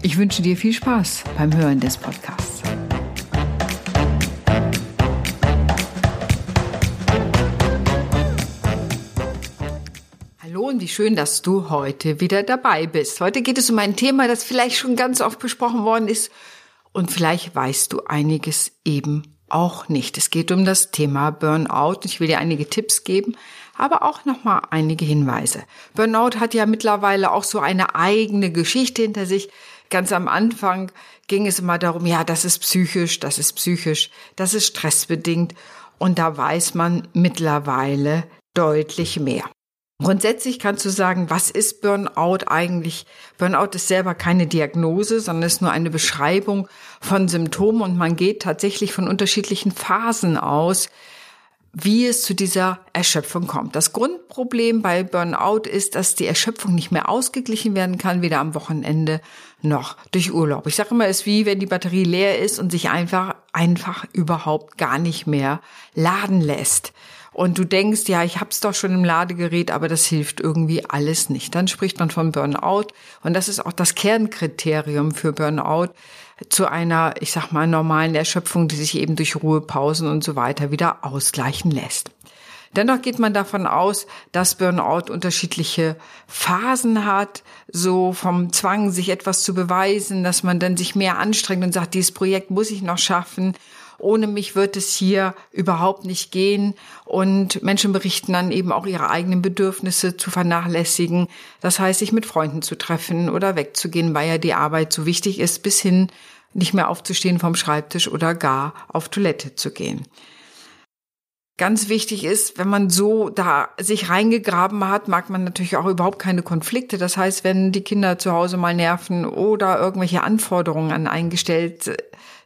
Ich wünsche dir viel Spaß beim Hören des Podcasts. Hallo und wie schön, dass du heute wieder dabei bist. Heute geht es um ein Thema, das vielleicht schon ganz oft besprochen worden ist und vielleicht weißt du einiges eben auch nicht. Es geht um das Thema Burnout. Ich will dir einige Tipps geben, aber auch nochmal einige Hinweise. Burnout hat ja mittlerweile auch so eine eigene Geschichte hinter sich. Ganz am Anfang ging es immer darum, ja, das ist psychisch, das ist psychisch, das ist stressbedingt. Und da weiß man mittlerweile deutlich mehr. Grundsätzlich kannst du sagen, was ist Burnout eigentlich? Burnout ist selber keine Diagnose, sondern ist nur eine Beschreibung von Symptomen und man geht tatsächlich von unterschiedlichen Phasen aus, wie es zu dieser Erschöpfung kommt. Das Grundproblem bei Burnout ist, dass die Erschöpfung nicht mehr ausgeglichen werden kann, weder am Wochenende noch durch Urlaub. Ich sage immer, es ist wie wenn die Batterie leer ist und sich einfach einfach überhaupt gar nicht mehr laden lässt und du denkst, ja, ich hab's doch schon im Ladegerät, aber das hilft irgendwie alles nicht. Dann spricht man von Burnout und das ist auch das Kernkriterium für Burnout zu einer, ich sag mal, normalen Erschöpfung, die sich eben durch Ruhepausen und so weiter wieder ausgleichen lässt. Dennoch geht man davon aus, dass Burnout unterschiedliche Phasen hat, so vom Zwang, sich etwas zu beweisen, dass man dann sich mehr anstrengt und sagt, dieses Projekt muss ich noch schaffen ohne mich wird es hier überhaupt nicht gehen. Und Menschen berichten dann eben auch ihre eigenen Bedürfnisse zu vernachlässigen. Das heißt, sich mit Freunden zu treffen oder wegzugehen, weil ja die Arbeit so wichtig ist, bis hin nicht mehr aufzustehen vom Schreibtisch oder gar auf Toilette zu gehen. Ganz wichtig ist, wenn man so da sich reingegraben hat, mag man natürlich auch überhaupt keine Konflikte. Das heißt, wenn die Kinder zu Hause mal nerven oder irgendwelche Anforderungen an eingestellt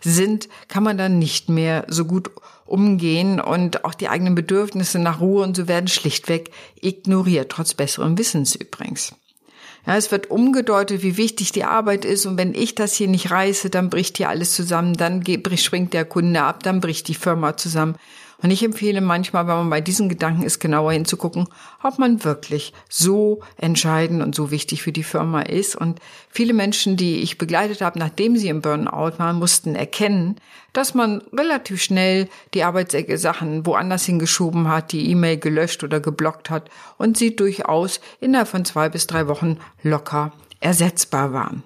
sind, kann man dann nicht mehr so gut umgehen und auch die eigenen Bedürfnisse nach Ruhe und so werden schlichtweg ignoriert, trotz besserem Wissens übrigens. Ja, es wird umgedeutet, wie wichtig die Arbeit ist und wenn ich das hier nicht reiße, dann bricht hier alles zusammen, dann springt der Kunde ab, dann bricht die Firma zusammen. Und ich empfehle manchmal, wenn man bei diesen Gedanken ist, genauer hinzugucken, ob man wirklich so entscheidend und so wichtig für die Firma ist. Und viele Menschen, die ich begleitet habe, nachdem sie im Burnout waren, mussten erkennen, dass man relativ schnell die Arbeitssachen woanders hingeschoben hat, die E-Mail gelöscht oder geblockt hat und sie durchaus innerhalb von zwei bis drei Wochen locker ersetzbar waren.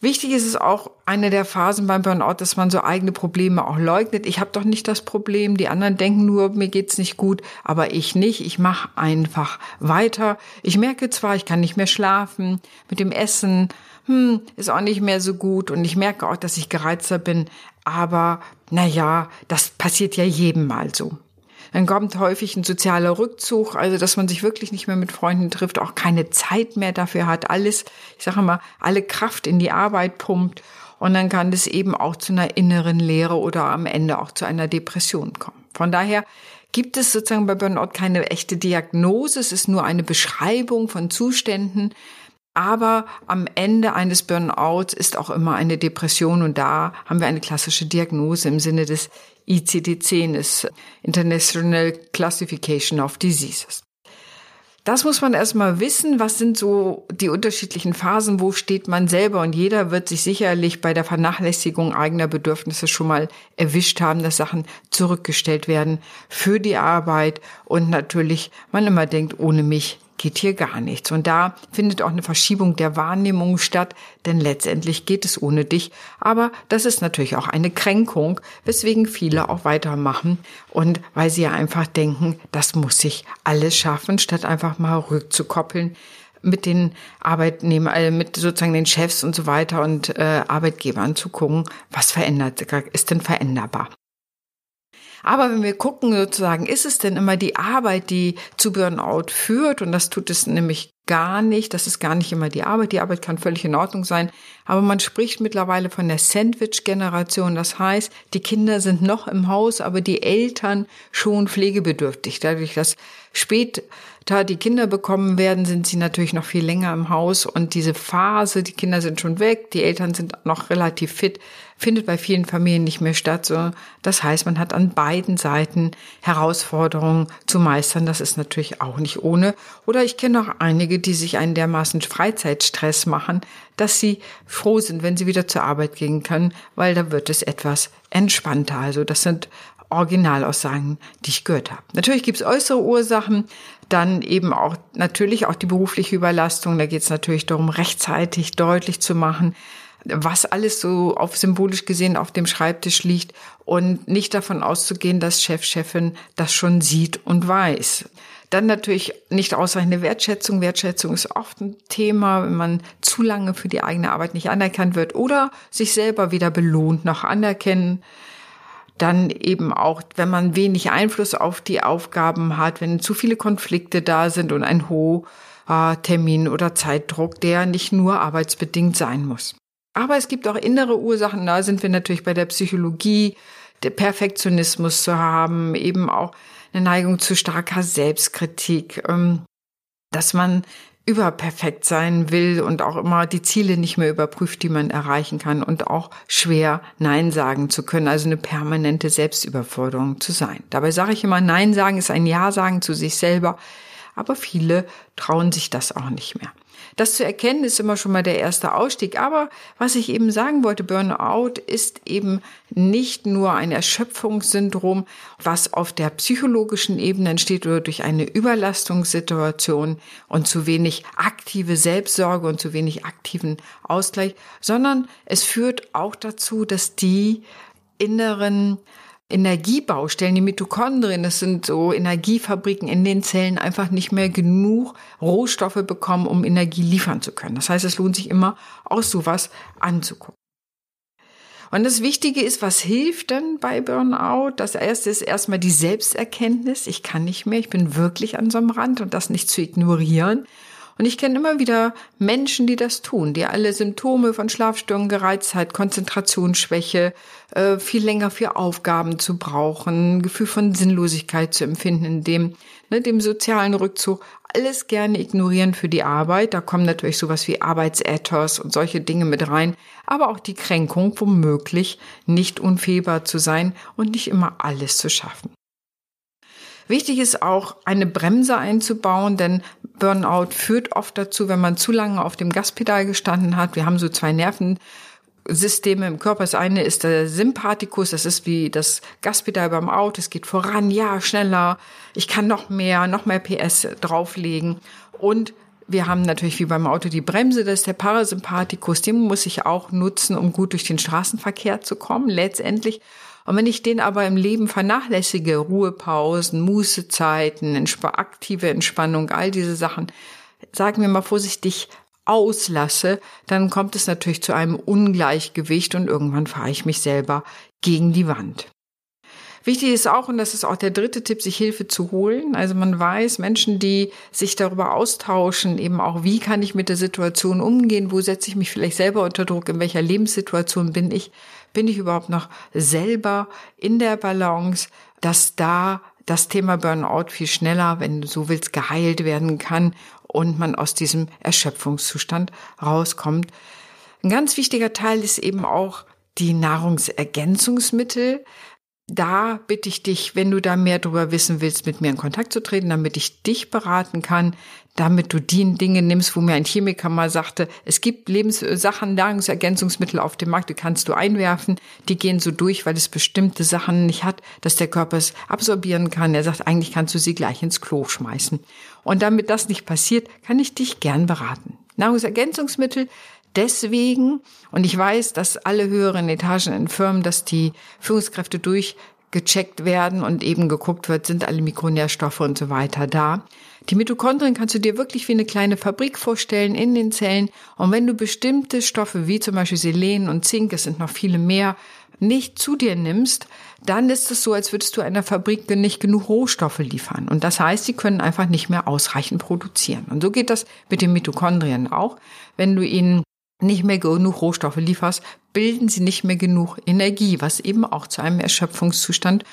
Wichtig ist es auch eine der Phasen beim Burnout, dass man so eigene Probleme auch leugnet. Ich habe doch nicht das Problem, die anderen denken nur, mir geht's nicht gut, aber ich nicht. Ich mache einfach weiter. Ich merke zwar, ich kann nicht mehr schlafen, mit dem Essen hm, ist auch nicht mehr so gut und ich merke auch, dass ich gereizter bin, aber na ja, das passiert ja jedem mal so. Dann kommt häufig ein sozialer Rückzug, also dass man sich wirklich nicht mehr mit Freunden trifft, auch keine Zeit mehr dafür hat, alles, ich sage mal, alle Kraft in die Arbeit pumpt. Und dann kann das eben auch zu einer inneren Leere oder am Ende auch zu einer Depression kommen. Von daher gibt es sozusagen bei Burnout keine echte Diagnose, es ist nur eine Beschreibung von Zuständen, aber am Ende eines Burnouts ist auch immer eine Depression und da haben wir eine klassische Diagnose im Sinne des ICD-10, des International Classification of Diseases. Das muss man erstmal wissen. Was sind so die unterschiedlichen Phasen? Wo steht man selber? Und jeder wird sich sicherlich bei der Vernachlässigung eigener Bedürfnisse schon mal erwischt haben, dass Sachen zurückgestellt werden für die Arbeit. Und natürlich man immer denkt, ohne mich geht hier gar nichts. Und da findet auch eine Verschiebung der Wahrnehmung statt, denn letztendlich geht es ohne dich. Aber das ist natürlich auch eine Kränkung, weswegen viele auch weitermachen und weil sie ja einfach denken, das muss ich alles schaffen, statt einfach mal rückzukoppeln mit den Arbeitnehmern, äh, mit sozusagen den Chefs und so weiter und äh, Arbeitgebern zu gucken, was verändert ist denn veränderbar. Aber wenn wir gucken sozusagen, ist es denn immer die Arbeit, die zu Burnout führt? Und das tut es nämlich gar nicht. Das ist gar nicht immer die Arbeit. Die Arbeit kann völlig in Ordnung sein. Aber man spricht mittlerweile von der Sandwich-Generation. Das heißt, die Kinder sind noch im Haus, aber die Eltern schon pflegebedürftig. Dadurch, dass spät da die Kinder bekommen werden, sind sie natürlich noch viel länger im Haus und diese Phase, die Kinder sind schon weg, die Eltern sind noch relativ fit, findet bei vielen Familien nicht mehr statt. So, das heißt, man hat an beiden Seiten Herausforderungen zu meistern. Das ist natürlich auch nicht ohne. Oder ich kenne auch einige, die sich einen dermaßen Freizeitstress machen, dass sie froh sind, wenn sie wieder zur Arbeit gehen können, weil da wird es etwas entspannter. Also das sind Originalaussagen, die ich gehört habe. Natürlich gibt es äußere Ursachen, dann eben auch natürlich auch die berufliche Überlastung. Da geht es natürlich darum, rechtzeitig deutlich zu machen, was alles so auf symbolisch gesehen auf dem Schreibtisch liegt und nicht davon auszugehen, dass Chef, Chefin das schon sieht und weiß. Dann natürlich nicht ausreichende Wertschätzung. Wertschätzung ist oft ein Thema, wenn man zu lange für die eigene Arbeit nicht anerkannt wird oder sich selber wieder belohnt, noch anerkennen dann eben auch, wenn man wenig Einfluss auf die Aufgaben hat, wenn zu viele Konflikte da sind und ein hoher Termin oder Zeitdruck, der nicht nur arbeitsbedingt sein muss. Aber es gibt auch innere Ursachen, da sind wir natürlich bei der Psychologie, der Perfektionismus zu haben, eben auch eine Neigung zu starker Selbstkritik, ähm, dass man überperfekt sein will und auch immer die Ziele nicht mehr überprüft, die man erreichen kann und auch schwer Nein sagen zu können, also eine permanente Selbstüberforderung zu sein. Dabei sage ich immer, Nein sagen ist ein Ja sagen zu sich selber, aber viele trauen sich das auch nicht mehr. Das zu erkennen ist immer schon mal der erste Ausstieg. Aber was ich eben sagen wollte, Burnout ist eben nicht nur ein Erschöpfungssyndrom, was auf der psychologischen Ebene entsteht oder durch eine Überlastungssituation und zu wenig aktive Selbstsorge und zu wenig aktiven Ausgleich, sondern es führt auch dazu, dass die inneren Energiebaustellen, die Mitochondrien, das sind so Energiefabriken in den Zellen, einfach nicht mehr genug Rohstoffe bekommen, um Energie liefern zu können. Das heißt, es lohnt sich immer, auch sowas anzugucken. Und das Wichtige ist, was hilft denn bei Burnout? Das erste ist erstmal die Selbsterkenntnis. Ich kann nicht mehr, ich bin wirklich an so einem Rand und das nicht zu ignorieren. Und ich kenne immer wieder Menschen, die das tun, die alle Symptome von Schlafstörungen, Gereiztheit, Konzentrationsschwäche, äh, viel länger für Aufgaben zu brauchen, Gefühl von Sinnlosigkeit zu empfinden, in dem, ne, dem sozialen Rückzug, alles gerne ignorieren für die Arbeit. Da kommen natürlich sowas wie Arbeitsethos und solche Dinge mit rein, aber auch die Kränkung, womöglich nicht unfehlbar zu sein und nicht immer alles zu schaffen. Wichtig ist auch, eine Bremse einzubauen, denn Burnout führt oft dazu, wenn man zu lange auf dem Gaspedal gestanden hat. Wir haben so zwei Nervensysteme im Körper. Das eine ist der Sympathikus, das ist wie das Gaspedal beim Auto. Es geht voran, ja, schneller. Ich kann noch mehr, noch mehr PS drauflegen. Und wir haben natürlich wie beim Auto die Bremse, das ist der Parasympathikus. Den muss ich auch nutzen, um gut durch den Straßenverkehr zu kommen, letztendlich. Und wenn ich den aber im Leben vernachlässige, Ruhepausen, Mußezeiten, entsp aktive Entspannung, all diese Sachen, sagen wir mal vorsichtig, auslasse, dann kommt es natürlich zu einem Ungleichgewicht und irgendwann fahre ich mich selber gegen die Wand. Wichtig ist auch, und das ist auch der dritte Tipp, sich Hilfe zu holen. Also man weiß, Menschen, die sich darüber austauschen, eben auch, wie kann ich mit der Situation umgehen, wo setze ich mich vielleicht selber unter Druck, in welcher Lebenssituation bin ich, bin ich überhaupt noch selber in der Balance, dass da das Thema Burnout viel schneller, wenn du so willst, geheilt werden kann und man aus diesem Erschöpfungszustand rauskommt. Ein ganz wichtiger Teil ist eben auch die Nahrungsergänzungsmittel da bitte ich dich, wenn du da mehr darüber wissen willst, mit mir in Kontakt zu treten, damit ich dich beraten kann, damit du die Dinge nimmst, wo mir ein Chemiker mal sagte, es gibt Lebenssachen, Nahrungsergänzungsmittel auf dem Markt, die kannst du einwerfen, die gehen so durch, weil es bestimmte Sachen nicht hat, dass der Körper es absorbieren kann. Er sagt, eigentlich kannst du sie gleich ins Klo schmeißen. Und damit das nicht passiert, kann ich dich gern beraten. Nahrungsergänzungsmittel deswegen, und ich weiß, dass alle höheren Etagen in Firmen, dass die Führungskräfte durchgecheckt werden und eben geguckt wird, sind alle Mikronährstoffe und so weiter da. Die Mitochondrien kannst du dir wirklich wie eine kleine Fabrik vorstellen in den Zellen. Und wenn du bestimmte Stoffe wie zum Beispiel Selen und Zink, es sind noch viele mehr, nicht zu dir nimmst, dann ist es so, als würdest du einer Fabrik nicht genug Rohstoffe liefern. Und das heißt, sie können einfach nicht mehr ausreichend produzieren. Und so geht das mit den Mitochondrien auch. Wenn du ihnen nicht mehr genug Rohstoffe lieferst, bilden sie nicht mehr genug Energie, was eben auch zu einem Erschöpfungszustand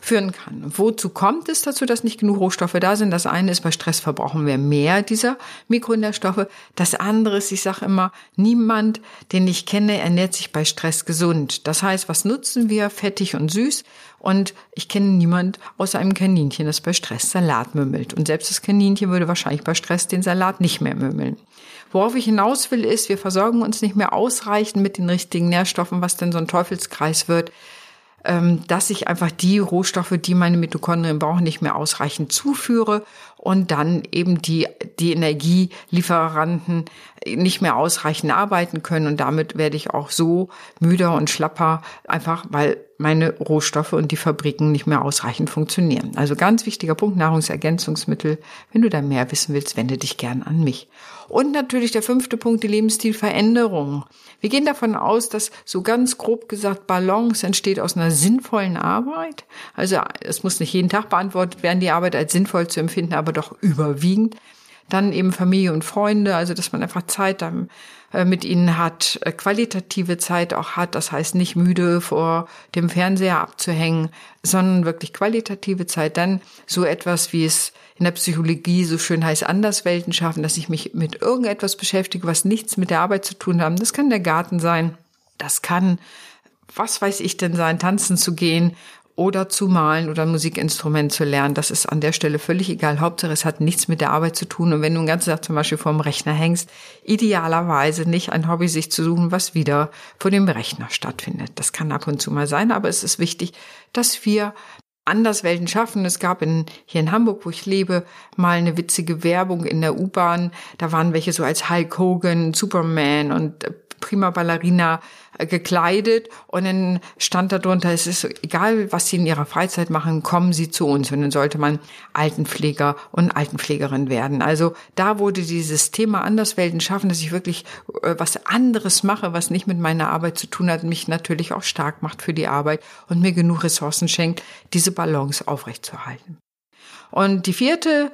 führen kann. Wozu kommt es dazu, dass nicht genug Rohstoffe da sind? Das eine ist, bei Stress verbrauchen wir mehr dieser Mikronährstoffe. Das andere ist, ich sage immer, niemand, den ich kenne, ernährt sich bei Stress gesund. Das heißt, was nutzen wir? Fettig und süß. Und ich kenne niemand außer einem Kaninchen, das bei Stress Salat mümmelt. Und selbst das Kaninchen würde wahrscheinlich bei Stress den Salat nicht mehr mümmeln. Worauf ich hinaus will, ist, wir versorgen uns nicht mehr ausreichend mit den richtigen Nährstoffen, was denn so ein Teufelskreis wird ähm, dass ich einfach die Rohstoffe, die meine Mitochondrien brauchen, nicht mehr ausreichend zuführe und dann eben die, die Energielieferanten nicht mehr ausreichend arbeiten können und damit werde ich auch so müder und schlapper, einfach weil meine Rohstoffe und die Fabriken nicht mehr ausreichend funktionieren. Also ganz wichtiger Punkt, Nahrungsergänzungsmittel. Wenn du da mehr wissen willst, wende dich gern an mich. Und natürlich der fünfte Punkt, die Lebensstilveränderung. Wir gehen davon aus, dass so ganz grob gesagt Balance entsteht aus einer sinnvollen Arbeit. Also es muss nicht jeden Tag beantwortet werden, die Arbeit als sinnvoll zu empfinden, aber doch überwiegend. Dann eben Familie und Freunde, also dass man einfach Zeit dann äh, mit ihnen hat, äh, qualitative Zeit auch hat, das heißt nicht müde vor dem Fernseher abzuhängen, sondern wirklich qualitative Zeit. Dann so etwas, wie es in der Psychologie so schön heißt, Anderswelten schaffen, dass ich mich mit irgendetwas beschäftige, was nichts mit der Arbeit zu tun haben. Das kann der Garten sein, das kann was weiß ich denn sein, tanzen zu gehen oder zu malen oder ein Musikinstrument zu lernen. Das ist an der Stelle völlig egal. Hauptsache, es hat nichts mit der Arbeit zu tun. Und wenn du den ganzen Tag zum Beispiel vorm Rechner hängst, idealerweise nicht ein Hobby sich zu suchen, was wieder vor dem Rechner stattfindet. Das kann ab und zu mal sein, aber es ist wichtig, dass wir Anderswelten schaffen. Es gab in, hier in Hamburg, wo ich lebe, mal eine witzige Werbung in der U-Bahn. Da waren welche so als Hulk Hogan, Superman und prima Ballerina äh, gekleidet und dann stand darunter, es ist egal, was Sie in Ihrer Freizeit machen, kommen Sie zu uns. Und dann sollte man Altenpfleger und Altenpflegerin werden. Also da wurde dieses Thema Anderswelten schaffen, dass ich wirklich äh, was anderes mache, was nicht mit meiner Arbeit zu tun hat, mich natürlich auch stark macht für die Arbeit und mir genug Ressourcen schenkt, diese Balance aufrechtzuerhalten. Und die vierte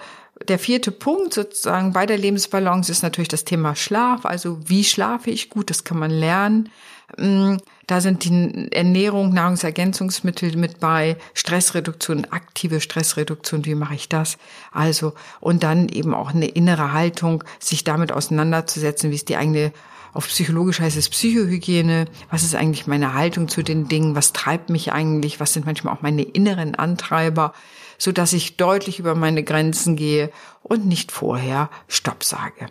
der vierte Punkt sozusagen bei der Lebensbalance ist natürlich das Thema Schlaf. Also wie schlafe ich gut? Das kann man lernen. Mm, da sind die Ernährung, Nahrungsergänzungsmittel mit bei, Stressreduktion, aktive Stressreduktion, wie mache ich das? Also, und dann eben auch eine innere Haltung, sich damit auseinanderzusetzen, wie ist die eigene auf psychologisch heißt es Psychohygiene. Was ist eigentlich meine Haltung zu den Dingen? Was treibt mich eigentlich? Was sind manchmal auch meine inneren Antreiber? so dass ich deutlich über meine Grenzen gehe und nicht vorher Stopp sage.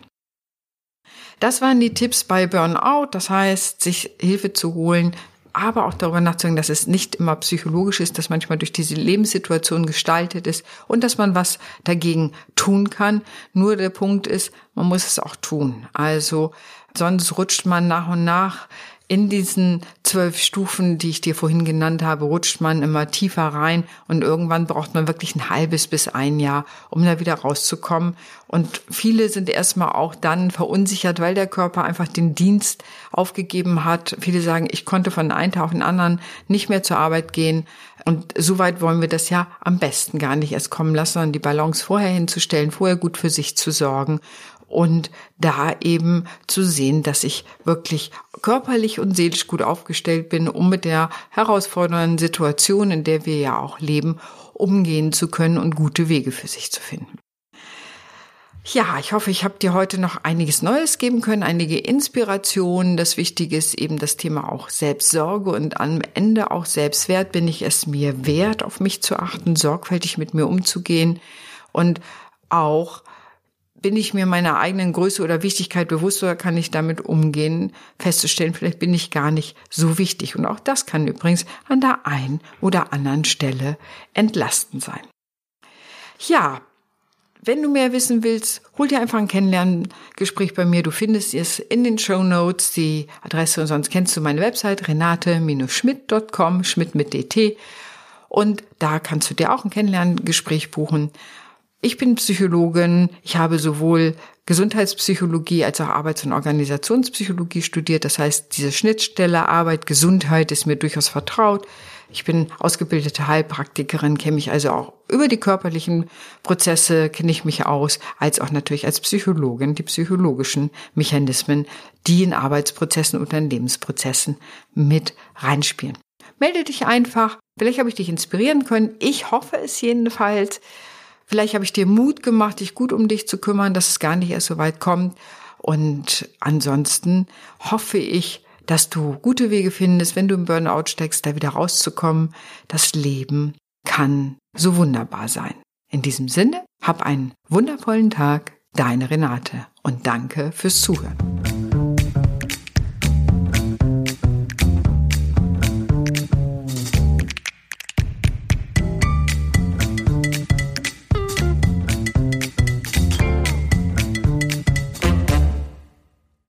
Das waren die Tipps bei Burnout, das heißt, sich Hilfe zu holen, aber auch darüber nachzudenken, dass es nicht immer psychologisch ist, dass manchmal durch diese Lebenssituation gestaltet ist und dass man was dagegen tun kann. Nur der Punkt ist, man muss es auch tun. Also sonst rutscht man nach und nach in diesen zwölf Stufen, die ich dir vorhin genannt habe, rutscht man immer tiefer rein und irgendwann braucht man wirklich ein halbes bis ein Jahr, um da wieder rauszukommen. Und viele sind erstmal auch dann verunsichert, weil der Körper einfach den Dienst aufgegeben hat. Viele sagen, ich konnte von einem Tag auf den anderen nicht mehr zur Arbeit gehen. Und so weit wollen wir das ja am besten gar nicht erst kommen lassen, sondern die Balance vorher hinzustellen, vorher gut für sich zu sorgen und da eben zu sehen, dass ich wirklich körperlich und seelisch gut aufgestellt bin, um mit der herausfordernden Situation, in der wir ja auch leben, umgehen zu können und gute Wege für sich zu finden. Ja, ich hoffe, ich habe dir heute noch einiges Neues geben können, einige Inspirationen. Das Wichtige ist eben das Thema auch Selbstsorge und am Ende auch Selbstwert. Bin ich es mir wert, auf mich zu achten, sorgfältig mit mir umzugehen und auch bin ich mir meiner eigenen Größe oder Wichtigkeit bewusst oder kann ich damit umgehen, festzustellen, vielleicht bin ich gar nicht so wichtig. Und auch das kann übrigens an der einen oder anderen Stelle entlastend sein. Ja, wenn du mehr wissen willst, hol dir einfach ein Kennenlerngespräch bei mir. Du findest es in den Show Notes, die Adresse und sonst kennst du meine Website renate-schmidt.com, Schmidt mit DT. Und da kannst du dir auch ein Kennenlerngespräch buchen. Ich bin Psychologin. Ich habe sowohl Gesundheitspsychologie als auch Arbeits- und Organisationspsychologie studiert. Das heißt, diese Schnittstelle Arbeit, Gesundheit ist mir durchaus vertraut. Ich bin ausgebildete Heilpraktikerin, kenne mich also auch über die körperlichen Prozesse, kenne ich mich aus, als auch natürlich als Psychologin die psychologischen Mechanismen, die in Arbeitsprozessen und in Lebensprozessen mit reinspielen. Melde dich einfach. Vielleicht habe ich dich inspirieren können. Ich hoffe es jedenfalls. Vielleicht habe ich dir Mut gemacht, dich gut um dich zu kümmern, dass es gar nicht erst so weit kommt. Und ansonsten hoffe ich, dass du gute Wege findest, wenn du im Burnout steckst, da wieder rauszukommen. Das Leben kann so wunderbar sein. In diesem Sinne, hab einen wundervollen Tag, deine Renate und danke fürs Zuhören.